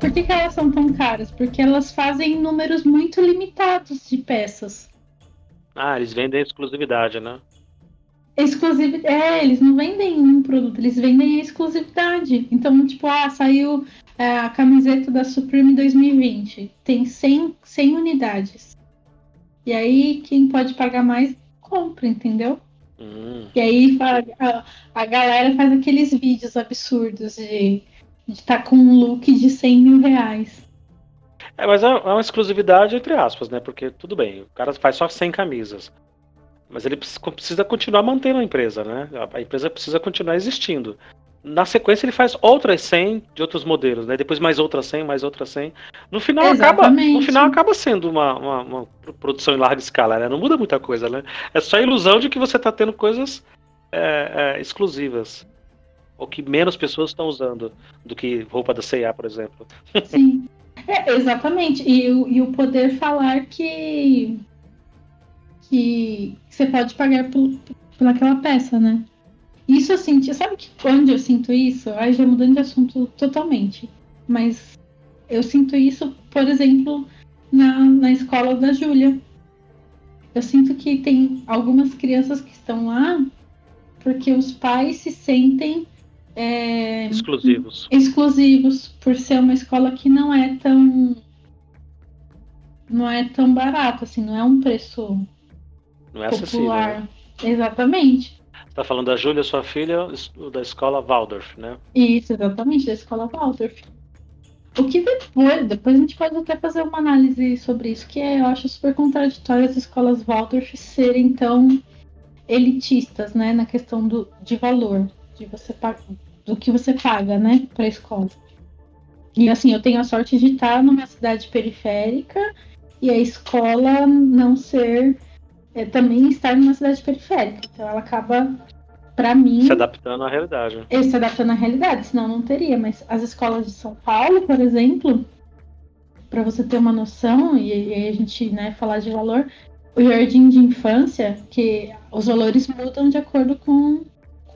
Por que, que elas são tão caras? Porque elas fazem números muito limitados de peças. Ah, eles vendem exclusividade, né? Exclusividade. É, eles não vendem um produto, eles vendem a exclusividade. Então, tipo, ah, saiu é, a camiseta da Supreme 2020. Tem 100, 100 unidades. E aí, quem pode pagar mais, compra, entendeu? Hum. E aí a, a galera faz aqueles vídeos absurdos de estar tá com um look de 100 mil reais. É, mas é, é uma exclusividade entre aspas, né? Porque tudo bem, o cara faz só 100 camisas. Mas ele precisa continuar mantendo a empresa, né? A empresa precisa continuar existindo. Na sequência ele faz outras 100 de outros modelos, né? Depois mais outras 100, mais outras 100. No final acaba, no final acaba sendo uma, uma, uma, produção em larga escala, né? Não muda muita coisa, né? É só a ilusão de que você está tendo coisas é, é, exclusivas. Ou que menos pessoas estão usando do que roupa da C&A, por exemplo. Sim. É, exatamente. E, e o poder falar que que você pode pagar por, por aquela peça, né? Isso eu senti, sabe que quando eu sinto isso, aí já mudando de assunto totalmente, mas eu sinto isso, por exemplo, na, na escola da Júlia. Eu sinto que tem algumas crianças que estão lá porque os pais se sentem é, exclusivos. exclusivos por ser uma escola que não é tão não é tão barato assim, não é um preço não é acessível. Né? Exatamente. Você tá falando da Júlia, sua filha, da escola Waldorf, né? Isso, exatamente, da escola Waldorf. O que depois, depois a gente pode até fazer uma análise sobre isso, que é, eu acho super contraditório as escolas Waldorf serem tão elitistas, né, na questão do, de valor, de você do que você paga, né, para a escola. E assim, eu tenho a sorte de estar numa cidade periférica e a escola não ser é, também estar numa cidade periférica. Então ela acaba, para mim. Se adaptando à realidade. É, se adaptando à realidade, senão não teria. Mas as escolas de São Paulo, por exemplo, para você ter uma noção, e, e a gente né, falar de valor, o jardim de infância, que os valores mudam de acordo com,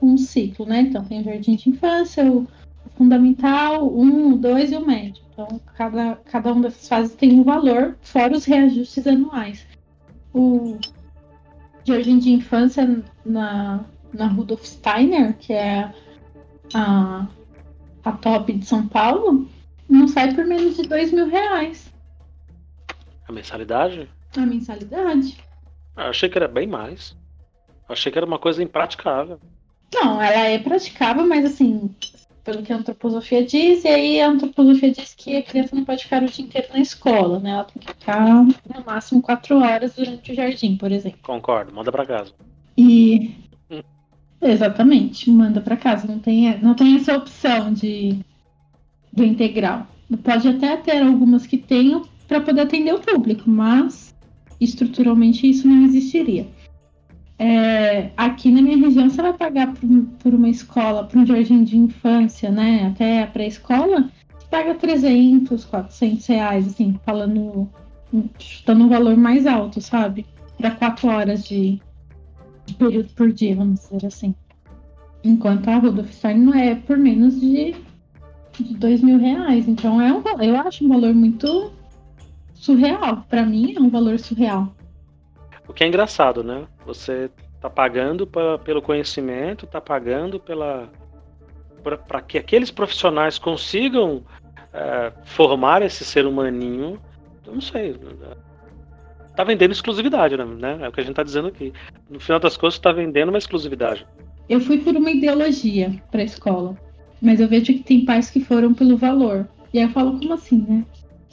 o ciclo, né? Então tem o jardim de infância, o, fundamental, um, o dois e o médio. Então, cada, cada uma dessas fases tem um valor, fora os reajustes anuais. O, jardim de infância na, na Rudolf Steiner, que é a, a top de São Paulo, não sai por menos de dois mil reais. A mensalidade? A mensalidade. Ah, eu achei que era bem mais. Eu achei que era uma coisa impraticável. Não, ela é praticável, mas assim, pelo que a antroposofia diz, e aí a antroposofia diz que a criança não pode ficar o dia inteiro na escola, né? Ela tem que ficar no máximo quatro horas durante o jardim, por exemplo. Concordo, manda para casa. E hum. exatamente, manda para casa, não tem, não tem essa opção de do integral. Pode até ter algumas que tenham para poder atender o público, mas estruturalmente isso não existiria. É, aqui na minha região, você vai pagar por, por uma escola, por um jardim de infância, né? Até a pré-escola, você paga 300, 400 reais, assim, falando, chutando um valor mais alto, sabe? Para quatro horas de, de, período por dia, vamos dizer assim. Enquanto a Rudolf Stein não é por menos de, de 2 mil reais. Então, é um, eu acho um valor muito surreal. Para mim, é um valor surreal. O que é engraçado, né? Você tá pagando pra, pelo conhecimento, tá pagando pela para que aqueles profissionais consigam é, formar esse ser humaninho. Eu não sei. Tá vendendo exclusividade, né? É o que a gente tá dizendo aqui. No final das contas, tá vendendo uma exclusividade. Eu fui por uma ideologia para a escola, mas eu vejo que tem pais que foram pelo valor. E aí eu falo, como assim, né?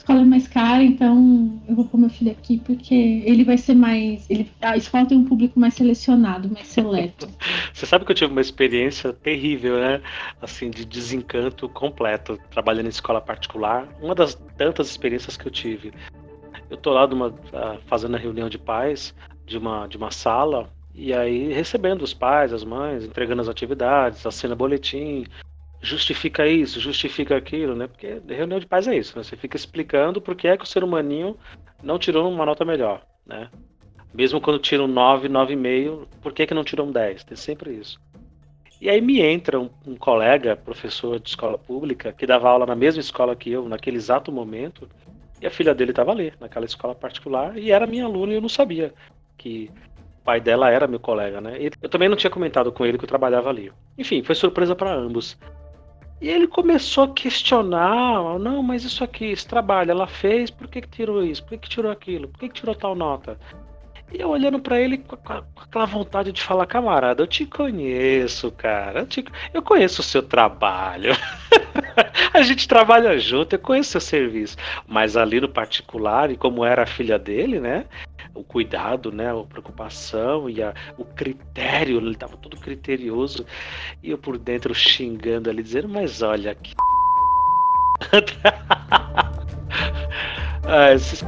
Escola é mais cara, então eu vou pôr meu filho aqui porque ele vai ser mais. Ele, a escola tem um público mais selecionado, mais seleto. Você sabe que eu tive uma experiência terrível, né? Assim, de desencanto completo, trabalhando em escola particular. Uma das tantas experiências que eu tive. Eu tô lá numa, fazendo a reunião de pais de uma, de uma sala, e aí recebendo os pais, as mães, entregando as atividades, assina boletim, justifica isso, justifica aquilo, né? Porque reunião de pais é isso, né? Você fica explicando por que é que o ser humaninho não tirou uma nota melhor, né? Mesmo quando tira um 9, 9,5, por que, que não tirou um 10? Tem sempre isso. E aí me entra um, um, colega, professor de escola pública, que dava aula na mesma escola que eu, naquele exato momento, e a filha dele estava ali, naquela escola particular, e era minha aluna e eu não sabia que o pai dela era meu colega, né? Eu também não tinha comentado com ele que eu trabalhava ali. Enfim, foi surpresa para ambos. E ele começou a questionar, não, mas isso aqui, esse trabalho, ela fez, por que, que tirou isso? Por que, que tirou aquilo? Por que, que tirou tal nota? E eu olhando para ele com, aquela vontade de falar, camarada, eu te conheço, cara. Eu, te, eu conheço o seu trabalho. a gente trabalha junto, eu conheço o seu serviço. Mas ali no particular, e como era a filha dele, né? O cuidado, né? A preocupação e a, o critério, ele tava todo criterioso. E eu por dentro xingando ali, dizendo, mas olha que. ah, esses...